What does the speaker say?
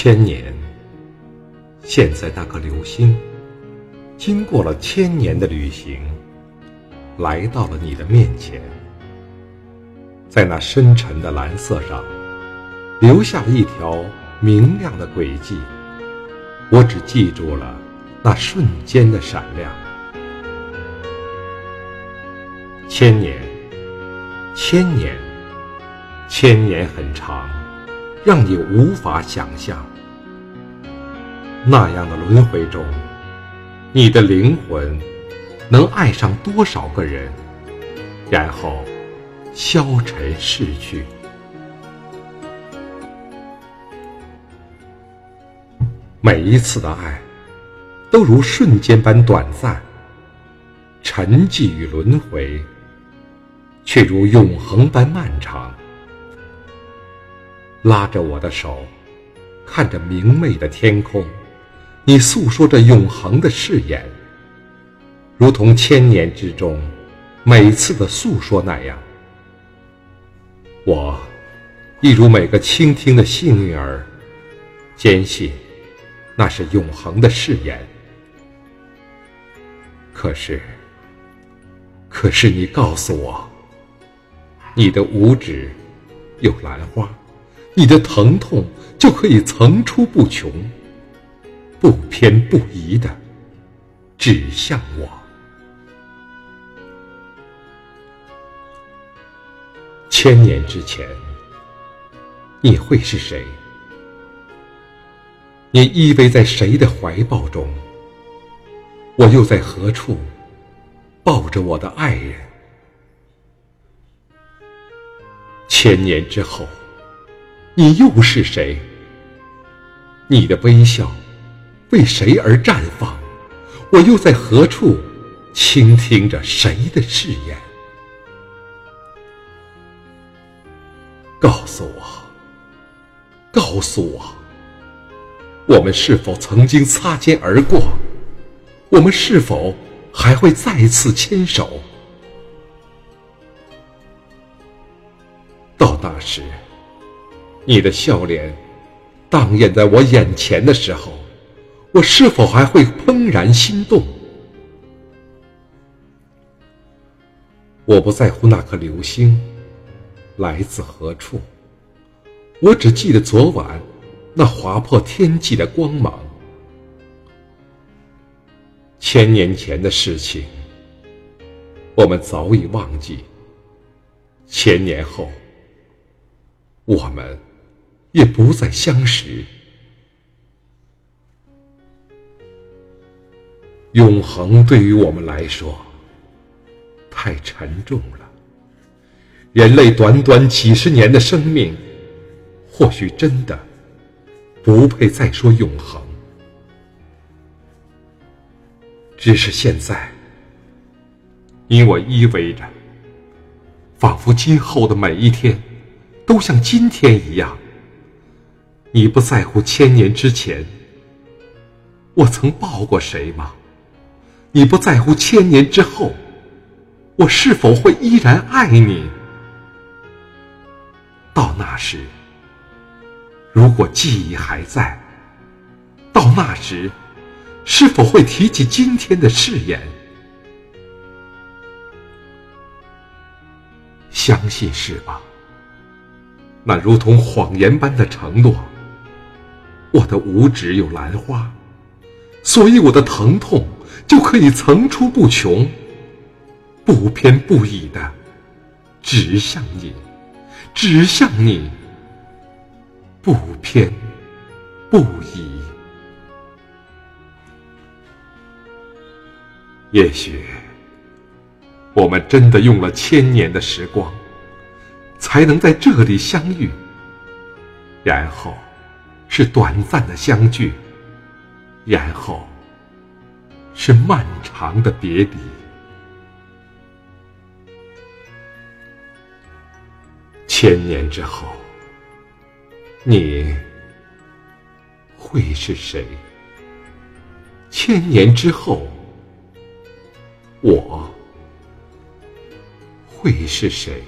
千年，现在那颗流星，经过了千年的旅行，来到了你的面前，在那深沉的蓝色上，留下了一条明亮的轨迹。我只记住了那瞬间的闪亮。千年，千年，千年很长。让你无法想象，那样的轮回中，你的灵魂能爱上多少个人，然后消沉逝去。每一次的爱，都如瞬间般短暂，沉寂与轮回，却如永恒般漫长。拉着我的手，看着明媚的天空，你诉说着永恒的誓言，如同千年之中每次的诉说那样。我，一如每个倾听的幸运儿，坚信那是永恒的誓言。可是，可是你告诉我，你的五指有兰花。你的疼痛就可以层出不穷，不偏不倚的指向我。千年之前，你会是谁？你依偎在谁的怀抱中？我又在何处抱着我的爱人？千年之后。你又是谁？你的微笑为谁而绽放？我又在何处倾听着谁的誓言？告诉我，告诉我，我们是否曾经擦肩而过？我们是否还会再次牵手？到那时。你的笑脸荡漾在我眼前的时候，我是否还会怦然心动？我不在乎那颗流星来自何处，我只记得昨晚那划破天际的光芒。千年前的事情，我们早已忘记；千年后，我们。也不再相识。永恒对于我们来说太沉重了。人类短短几十年的生命，或许真的不配再说永恒。只是现在，你我依偎着，仿佛今后的每一天都像今天一样。你不在乎千年之前，我曾抱过谁吗？你不在乎千年之后，我是否会依然爱你？到那时，如果记忆还在，到那时，是否会提起今天的誓言？相信是吧？那如同谎言般的承诺。我的五指有兰花，所以我的疼痛就可以层出不穷，不偏不倚的指向你，指向你，不偏不倚。也许我们真的用了千年的时光，才能在这里相遇，然后。是短暂的相聚，然后是漫长的别离。千年之后，你会是谁？千年之后，我会是谁？